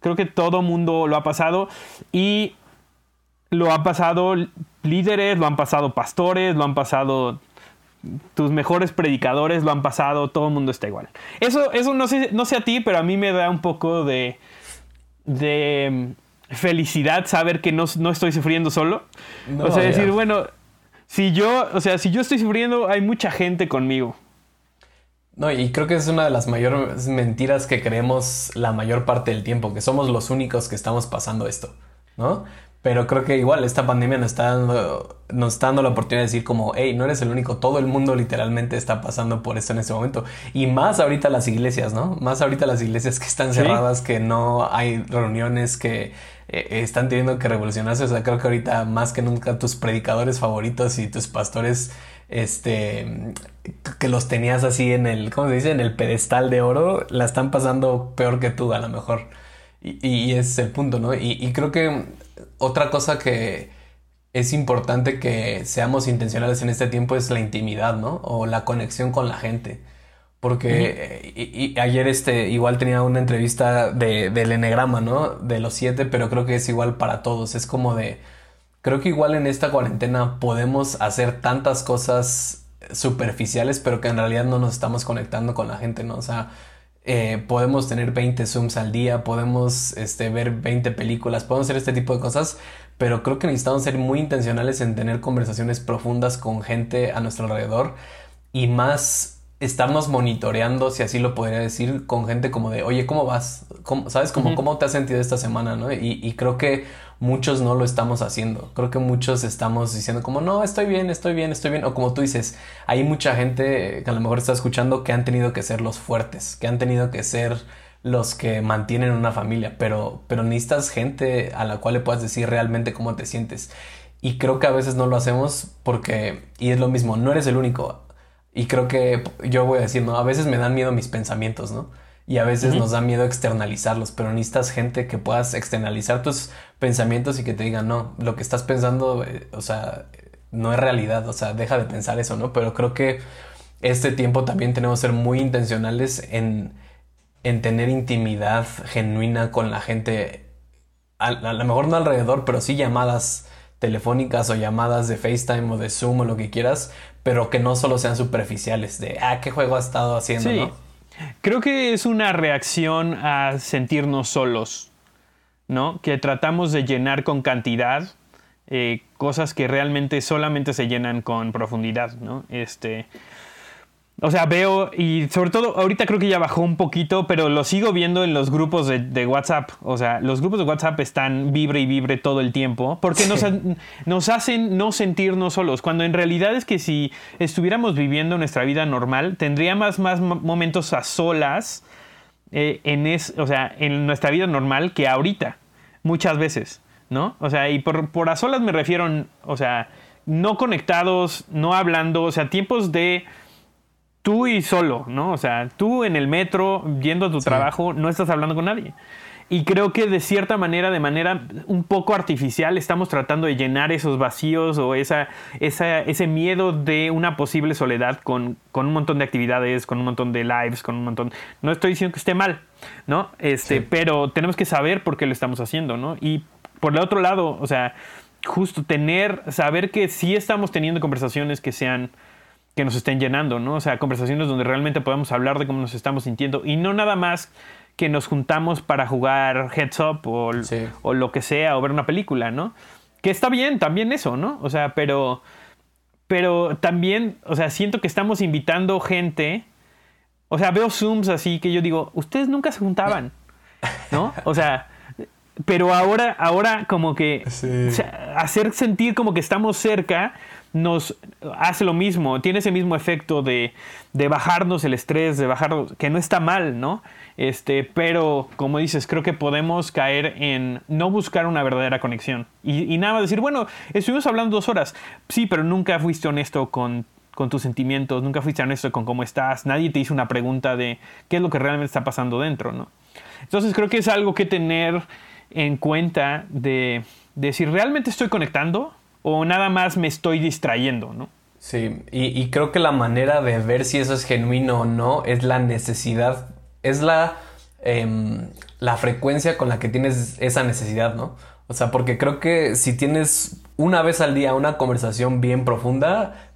creo que todo mundo lo ha pasado y lo han pasado líderes, lo han pasado pastores, lo han pasado tus mejores predicadores, lo han pasado, todo el mundo está igual. Eso, eso no sé, no sé a ti, pero a mí me da un poco de, de felicidad saber que no, estoy sufriendo solo. o sea, decir, bueno, si yo, o sea, si yo estoy sufriendo, hay mucha gente conmigo. No, y creo que es una de las mayores mentiras que creemos la mayor parte del tiempo, que somos los únicos que estamos pasando esto, ¿no? Pero creo que igual esta pandemia nos está dando, nos está dando la oportunidad de decir como, hey, no eres el único, todo el mundo literalmente está pasando por esto en este momento. Y más ahorita las iglesias, ¿no? Más ahorita las iglesias que están cerradas, que no hay reuniones, que eh, están teniendo que revolucionarse. O sea, creo que ahorita más que nunca tus predicadores favoritos y tus pastores, este, que los tenías así en el, ¿cómo se dice? En el pedestal de oro, la están pasando peor que tú a lo mejor. Y, es el punto, ¿no? Y, y creo que otra cosa que es importante que seamos intencionales en este tiempo es la intimidad, ¿no? O la conexión con la gente. Porque y, ayer este, igual tenía una entrevista de, del enegrama, ¿no? De los siete, pero creo que es igual para todos. Es como de, creo que igual en esta cuarentena podemos hacer tantas cosas superficiales, pero que en realidad no nos estamos conectando con la gente, ¿no? O sea, eh, podemos tener 20 Zooms al día, podemos este, ver 20 películas, podemos hacer este tipo de cosas, pero creo que necesitamos ser muy intencionales en tener conversaciones profundas con gente a nuestro alrededor y más estarnos monitoreando, si así lo podría decir, con gente como de, oye, ¿cómo vas? ¿Sabes? Como, ¿Cómo te has sentido esta semana? ¿no? Y, y, creo que muchos no lo estamos haciendo. Creo que muchos estamos diciendo como, no, estoy bien, estoy bien, estoy bien. O como tú dices, hay mucha gente que a lo mejor está escuchando que han tenido que ser los fuertes, que han tenido que ser los que mantienen una familia, pero, pero necesitas gente a la cual le puedas decir realmente cómo te sientes. Y creo que a veces no lo hacemos porque, y es lo mismo, no eres el único y creo que yo voy a decir, ¿no? A veces me dan miedo mis pensamientos, ¿no? Y a veces nos da miedo externalizarlos, pero necesitas gente que puedas externalizar tus pensamientos y que te digan, no, lo que estás pensando, eh, o sea, no es realidad, o sea, deja de pensar eso, ¿no? Pero creo que este tiempo también tenemos que ser muy intencionales en, en tener intimidad genuina con la gente, a, a lo mejor no alrededor, pero sí llamadas telefónicas o llamadas de FaceTime o de Zoom o lo que quieras, pero que no solo sean superficiales de, ah, ¿qué juego ha estado haciendo? Sí. Creo que es una reacción a sentirnos solos, ¿no? Que tratamos de llenar con cantidad eh, cosas que realmente solamente se llenan con profundidad, ¿no? Este, o sea, veo, y sobre todo, ahorita creo que ya bajó un poquito, pero lo sigo viendo en los grupos de, WhatsApp. O sea, los grupos de WhatsApp están vibre y vibre todo el tiempo, porque nos, nos, hacen no sentirnos solos, cuando en realidad es que si estuviéramos viviendo nuestra vida normal, tendríamos más, momentos a solas eh, en, es, o sea, en nuestra vida normal que ahorita, muchas veces, ¿no? O sea, y por, por a solas me refiero, o sea, no conectados, no hablando, o sea, tiempos de tú y solo, ¿no? O sea, tú en el metro, yendo a tu trabajo, no estás hablando con nadie. Y creo que de cierta manera, de manera un poco artificial, estamos tratando de llenar esos vacíos o esa, esa, ese miedo de una posible soledad con, con, un montón de actividades, con un montón de lives, con un montón... No estoy diciendo que esté mal, ¿no? Este, Pero tenemos que saber por qué lo estamos haciendo, ¿no? Y por el otro lado, o sea, justo tener, saber que sí estamos teniendo conversaciones que sean que nos estén llenando, ¿no? O sea, conversaciones donde realmente podamos hablar de cómo nos estamos sintiendo y no nada más que nos juntamos para jugar Heads Up o, o lo que sea o ver una película, ¿no? Que está bien, también eso, ¿no? O sea, pero, pero también, o sea, siento que estamos invitando gente, o sea, veo Zooms así que yo digo, ustedes nunca se juntaban, ¿no? O sea, pero ahora, ahora como que hacer sentir como que estamos cerca nos hace lo mismo, tiene ese mismo efecto de, de bajarnos el estrés, de bajarnos, que no está mal, ¿no? Este, pero como dices, creo que podemos caer en no buscar una verdadera conexión y, nada más decir, bueno, estuvimos hablando dos horas, sí, pero nunca fuiste honesto con, con tus sentimientos, nunca fuiste honesto con cómo estás, nadie te hizo una pregunta de qué es lo que realmente está pasando dentro, ¿no? Entonces creo que es algo que tener en cuenta de, de si realmente estoy conectando o nada más me estoy distrayendo, ¿no? Sí, y, creo que la manera de ver si eso es genuino o no es la necesidad, es la, em, la frecuencia con la que tienes esa necesidad, ¿no? O sea, porque creo que si tienes una vez al día una conversación bien profunda,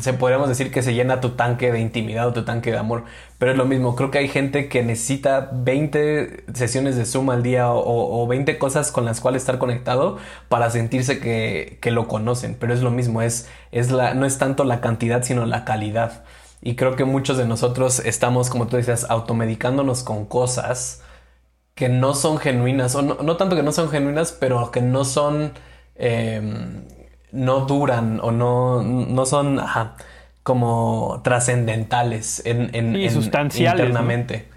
se podríamos decir que se llena tu tanque de intimidad o tu tanque de amor. Pero es lo mismo, creo que hay gente que necesita 20 sesiones de Zoom al día o, 20 cosas con las cuales estar conectado para sentirse que, lo conocen. Pero es lo mismo, es, es la, no es tanto la cantidad sino la calidad. Y creo que muchos de nosotros estamos, como tú decías, automedicándonos con cosas que no son genuinas, o no, tanto que no son genuinas, pero que no son, em, no duran o no, no son como trascendentales en, en, sustanciales, internamente.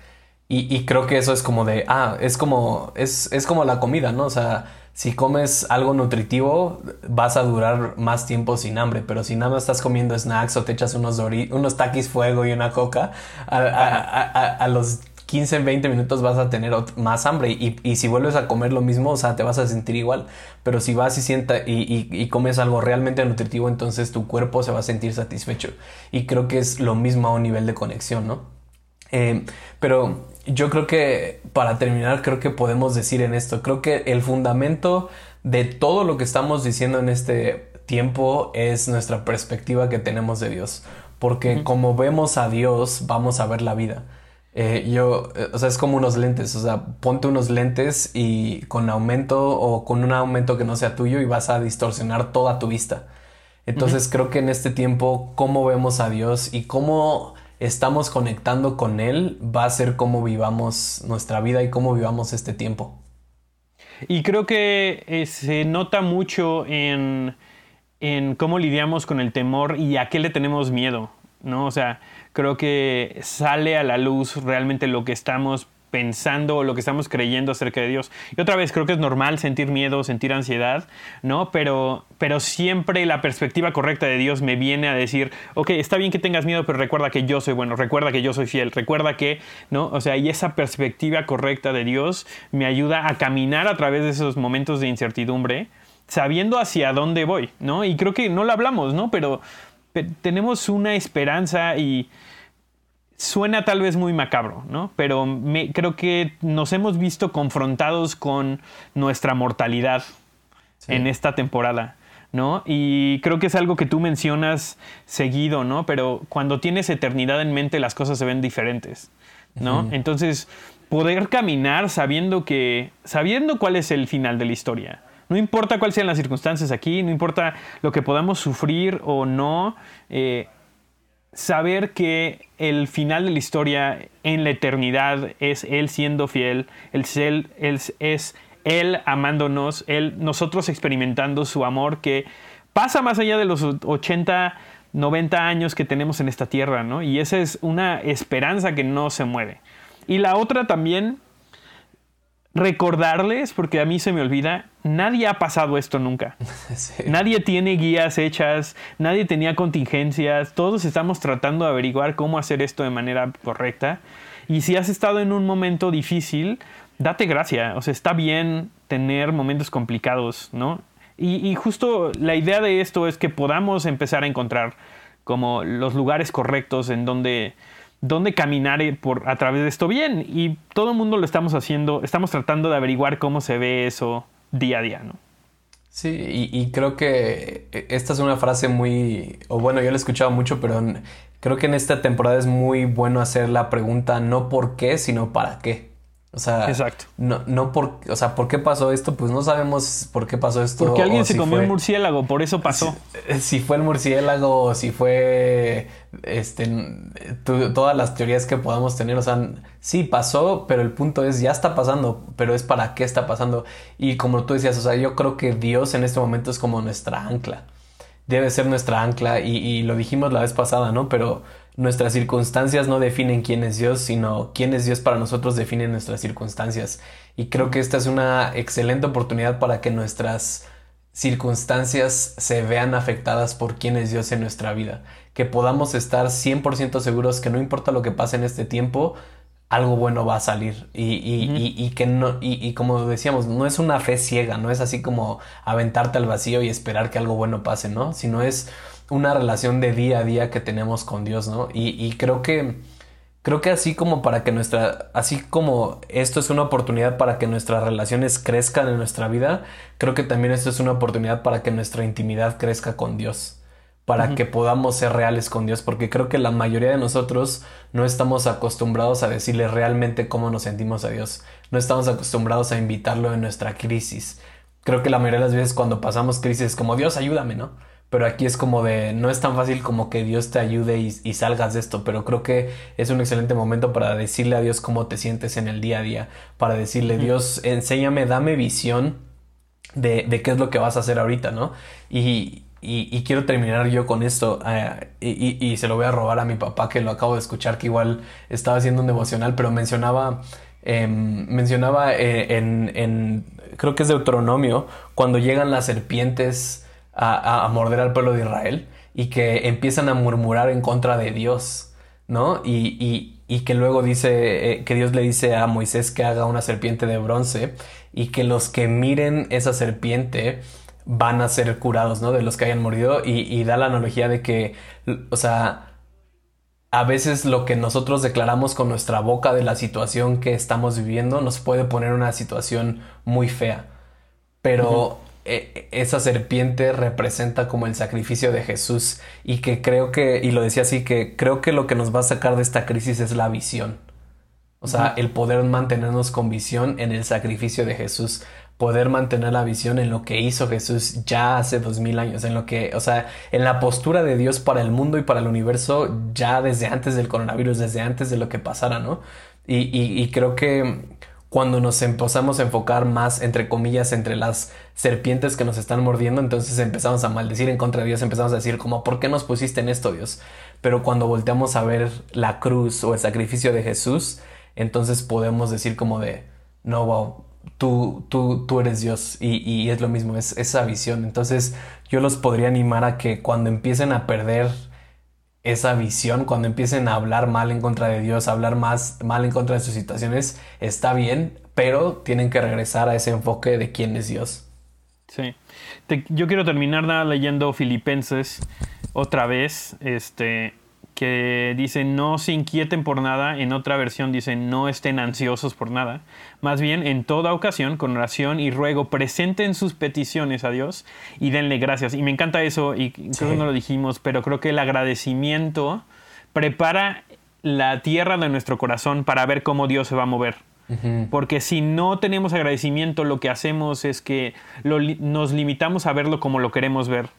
Y, y, creo que eso es como de, ah, es como, es, es como la comida, ¿no? O sea, si comes algo nutritivo, vas a durar más tiempo sin hambre, pero si nada más estás comiendo snacks o te echas unos, unos taquis fuego y una coca, a, los 15, 20 minutos vas a tener más hambre y, si vuelves a comer lo mismo, o sea, te vas a sentir igual, pero si vas y sienta y, y, comes algo realmente nutritivo, entonces tu cuerpo se va a sentir satisfecho y creo que es lo mismo a un nivel de conexión, ¿no? Eh, pero yo creo que para terminar, creo que podemos decir en esto, creo que el fundamento de todo lo que estamos diciendo en este tiempo es nuestra perspectiva que tenemos de Dios. Porque como vemos a Dios, vamos a ver la vida. Eh, yo, eh, o sea, es como unos lentes, o sea, ponte unos lentes y con aumento o con un aumento que no sea tuyo y vas a distorsionar toda tu vista. Entonces creo que en este tiempo, cómo vemos a Dios y cómo estamos conectando con Él va a ser cómo vivamos nuestra vida y cómo vivamos este tiempo. Y creo que eh, se nota mucho en, en cómo lidiamos con el temor y a qué le tenemos miedo, ¿no? O sea, creo que sale a la luz realmente lo que estamos pensando o lo que estamos creyendo acerca de Dios. Y otra vez, creo que es normal sentir miedo, sentir ansiedad, ¿no? Pero, pero siempre la perspectiva correcta de Dios me viene a decir, ok, está bien que tengas miedo, pero recuerda que yo soy bueno, recuerda que yo soy fiel, recuerda que, ¿no? O sea, y esa perspectiva correcta de Dios me ayuda a caminar a través de esos momentos de incertidumbre, sabiendo hacia dónde voy, ¿no? Y creo que no lo hablamos, ¿no? Pero tenemos una esperanza y suena tal vez muy macabro, ¿no? Pero me, creo que nos hemos visto confrontados con nuestra mortalidad en esta temporada, ¿no? Y creo que es algo que tú mencionas seguido, ¿no? Pero cuando tienes eternidad en mente, las cosas se ven diferentes, ¿no? Entonces, poder caminar sabiendo que, sabiendo cuál es el final de la historia. No importa cuáles sean las circunstancias aquí, no importa lo que podamos sufrir o no, eh, saber que el final de la historia en la eternidad es Él siendo fiel, el él, es Él amándonos, él, nosotros experimentando su amor que pasa más allá de los 80, 90 años que tenemos en esta tierra, ¿no? Y esa es una esperanza que no se mueve. Y la otra también recordarles, porque a mí se me olvida, nadie ha pasado esto nunca. [laughs] Nadie tiene guías hechas, nadie tenía contingencias, todos estamos tratando de averiguar cómo hacer esto de manera correcta. Y si has estado en un momento difícil, date gracia, o sea, está bien tener momentos complicados, ¿no? Y, y justo la idea de esto es que podamos empezar a encontrar como los lugares correctos en donde dónde caminar eh, por, a través de esto bien. Y todo el mundo lo estamos haciendo, estamos tratando de averiguar cómo se ve eso día a día, ¿no? Sí, y, creo que eh, esta es una frase muy, o bueno, yo la he escuchado mucho, pero creo que en esta temporada es muy bueno hacer la pregunta no por qué, sino para qué. O sea, Exacto. no, no por, o sea, ¿por qué pasó esto? Pues no sabemos por qué pasó esto. Porque alguien se comió un murciélago, por eso pasó. Si, fue el murciélago o si fue este todas las teorías que podamos tener, o sea, sí pasó, pero el punto es ya está pasando, pero es para qué está pasando. Y como tú decías, o sea, yo creo que Dios en este momento es como nuestra ancla. Debe ser nuestra ancla y, y lo dijimos la vez pasada, ¿no? Pero nuestras circunstancias no definen quién es Dios, sino quién es Dios para nosotros define nuestras circunstancias. Y creo que esta es una excelente oportunidad para que nuestras circunstancias se vean afectadas por quién es Dios en nuestra vida. Que podamos estar 100% seguros que no importa lo que pase en este tiempo, algo bueno va a salir. Y, y, que no, y, como decíamos, no es una fe ciega, no es así como aventarte al vacío y esperar que algo bueno pase, ¿no? Sino es una relación de día a día que tenemos con Dios, ¿no? Y, creo que creo que así como para que nuestra así como esto es una oportunidad para que nuestras relaciones crezcan en nuestra vida, creo que también esto es una oportunidad para que nuestra intimidad crezca con Dios, para que podamos ser reales con Dios, porque creo que la mayoría de nosotros no estamos acostumbrados a decirle realmente cómo nos sentimos a Dios, no estamos acostumbrados a invitarlo en nuestra crisis. Creo que la mayoría de las veces cuando pasamos crisis es como Dios ayúdame, ¿no? Pero aquí es como de, no es tan fácil como que Dios te ayude y, salgas de esto, pero creo que es un excelente momento para decirle a Dios cómo te sientes en el día a día, para decirle, Dios, enséñame, dame visión de, qué es lo que vas a hacer ahorita, ¿no? Y, quiero terminar yo con esto eh, y, se lo voy a robar a mi papá que lo acabo de escuchar que igual estaba haciendo un devocional pero mencionaba em, mencionaba eh, en, en, creo que es Deuteronomio cuando llegan las serpientes a, morder al pueblo de Israel y que empiezan a murmurar en contra de Dios, ¿no? Y, que luego dice, eh, que Dios le dice a Moisés que haga una serpiente de bronce y que los que miren esa serpiente van a ser curados, ¿no? De los que hayan morido y, y da la analogía de que, o sea, a veces lo que nosotros declaramos con nuestra boca de la situación que estamos viviendo nos puede poner una situación muy fea. Pero e, esa serpiente representa como el sacrificio de Jesús y que creo que, y lo decía así, que creo que lo que nos va a sacar de esta crisis es la visión. O sea, el poder mantenernos con visión en el sacrificio de Jesús, poder mantener la visión en lo que hizo Jesús ya hace dos mil años, en lo que, o sea, en la postura de Dios para el mundo y para el universo ya desde antes del coronavirus, desde antes de lo que pasara, ¿no? y creo que cuando nos empezamos a enfocar más, entre comillas, entre las serpientes que nos están mordiendo, entonces empezamos a maldecir en contra de Dios, empezamos a decir como, ¿por qué nos pusiste en esto, Dios? Pero cuando volteamos a ver la cruz o el sacrificio de Jesús, entonces podemos decir como de, no, wow, tú, tú, tú eres Dios y, y es lo mismo, es esa visión. Entonces yo los podría animar a que cuando empiecen a perder esa visión, cuando empiecen a hablar mal en contra de Dios, a hablar más mal en contra de sus situaciones, está bien, pero tienen que regresar a ese enfoque de quién es Dios. Sí. yo quiero terminar leyendo Filipenses otra vez. Este, que dice no se inquieten por nada, en otra versión dice no estén ansiosos por nada, más bien en toda ocasión con oración y ruego presenten sus peticiones a Dios y denle gracias. Y me encanta eso y creo que no lo dijimos, pero creo que el agradecimiento prepara la tierra de nuestro corazón para ver cómo Dios se va a mover. Porque si no tenemos agradecimiento, lo que hacemos es que nos limitamos a verlo como lo queremos ver.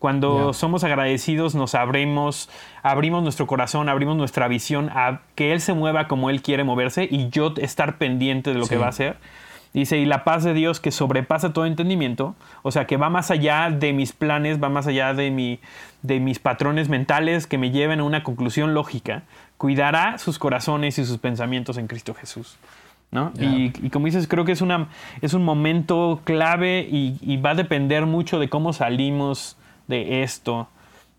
Cuando somos agradecidos nos abrimos, abrimos nuestro corazón, abrimos nuestra visión a que Él se mueva como Él quiere moverse y yo estar pendiente de lo que va a hacer. Dice, y la paz de Dios que sobrepasa todo entendimiento, o sea, que va más allá de mis planes, va más allá de, mi, de mis patrones mentales que me lleven a una conclusión lógica, cuidará sus corazones y sus pensamientos en Cristo Jesús. ¿no? Y, como dices, creo que es, una, es un momento clave y, y, va a depender mucho de cómo salimos de esto,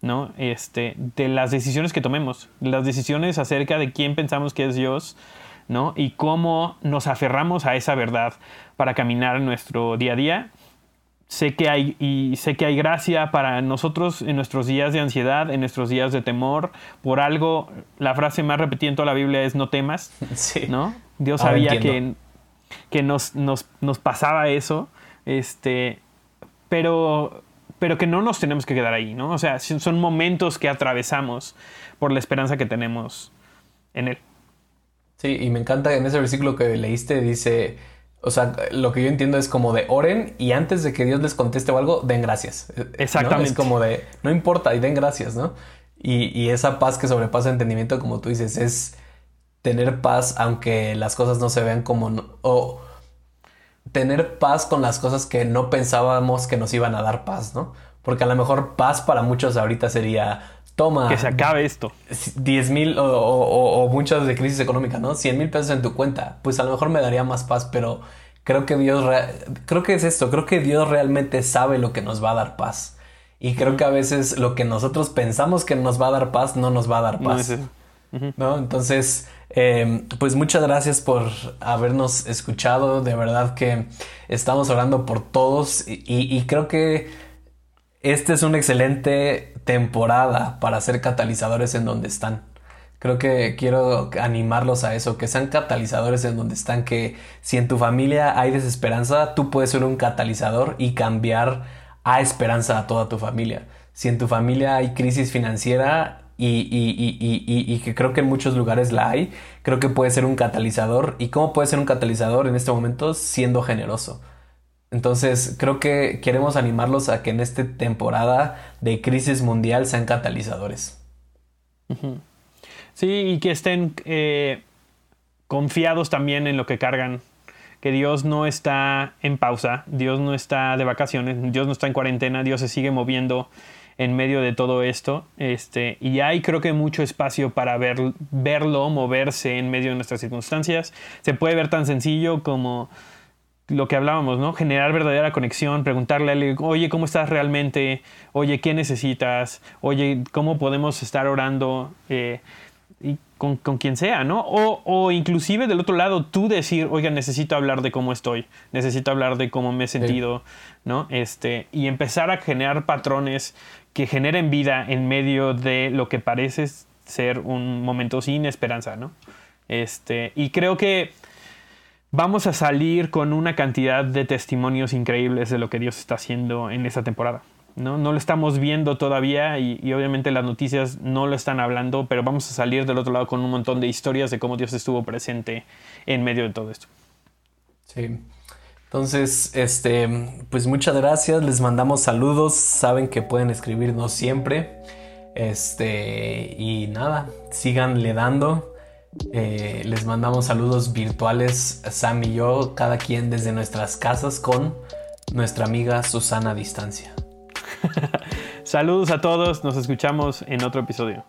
¿no? Este, de las decisiones que tomemos, las decisiones acerca de quién pensamos que es Dios, ¿no? Y cómo nos aferramos a esa verdad para caminar en nuestro día a día. Sé que hay, y sé que hay gracia para nosotros en nuestros días de ansiedad, en nuestros días de temor. Por algo, la frase más repetida en toda la Biblia es no temas, [laughs] ¿no? Dios sabía que, que nos, nos, nos pasaba eso. Este, pero pero que no nos tenemos que quedar ahí, ¿no? O sea, son momentos que atravesamos por la esperanza que tenemos en Él. Sí, y me encanta en ese versículo que leíste, dice, o sea, lo que yo entiendo es como de oren y antes de que Dios les conteste o algo, den gracias. Exactamente. Es como de, no importa y den gracias, ¿no? Y, esa paz que sobrepasa entendimiento, como tú dices, es tener paz aunque las cosas no se vean como... o, tener paz con las cosas que no pensábamos que nos iban a dar paz, ¿no? Porque a lo mejor paz para muchos ahorita sería, toma. Que se acabe esto. 10 mil o, muchas de crisis económica, ¿no? 100 mil pesos en tu cuenta. Pues a lo mejor me daría más paz, pero creo que Dios, creo que es esto, creo que Dios realmente sabe lo que nos va a dar paz. Y creo que a veces lo que nosotros pensamos que nos va a dar paz no nos va a dar paz. ¿no? Entonces, em, pues muchas gracias por habernos escuchado. De verdad que estamos orando por todos y, creo que esta es una excelente temporada para ser catalizadores en donde están. Creo que quiero animarlos a eso, que sean catalizadores en donde están, que si en tu familia hay desesperanza, tú puedes ser un catalizador y cambiar a esperanza a toda tu familia. Si en tu familia hay crisis financiera, y, que creo que en muchos lugares la hay, creo que puede ser un catalizador. ¿Y cómo puede ser un catalizador en este momento? Siendo generoso. Entonces, creo que queremos animarlos a que en esta temporada de crisis mundial sean catalizadores. Sí, y que estén eh, confiados también en lo que cargan. Que Dios no está en pausa, Dios no está de vacaciones, Dios no está en cuarentena, Dios se sigue moviendo en medio de todo esto. Este, y hay creo que mucho espacio para ver, verlo moverse en medio de nuestras circunstancias. Se puede ver tan sencillo como lo que hablábamos, ¿no? Generar verdadera conexión, preguntarle a él, oye, ¿cómo estás realmente? Oye, ¿qué necesitas? Oye, ¿cómo podemos estar orando? Eh, y con, quien sea, ¿no? O, o, inclusive del otro lado, tú decir, oiga, necesito hablar de cómo estoy, necesito hablar de cómo me he sentido, ¿no? Este, y empezar a generar patrones que generen vida en medio de lo que parece ser un momento sin esperanza, ¿no? Este, y creo que vamos a salir con una cantidad de testimonios increíbles de lo que Dios está haciendo en esta temporada. No, no lo estamos viendo todavía y, obviamente las noticias no lo están hablando, pero vamos a salir del otro lado con un montón de historias de cómo Dios estuvo presente en medio de todo esto. Sí. Entonces, este, pues muchas gracias, les mandamos saludos, saben que pueden escribirnos siempre. Este, y nada, síganle dando. Eh, les mandamos saludos virtuales, Sam y yo, cada quien desde nuestras casas con nuestra amiga Susana a distancia. [laughs] saludos a todos, nos escuchamos en otro episodio.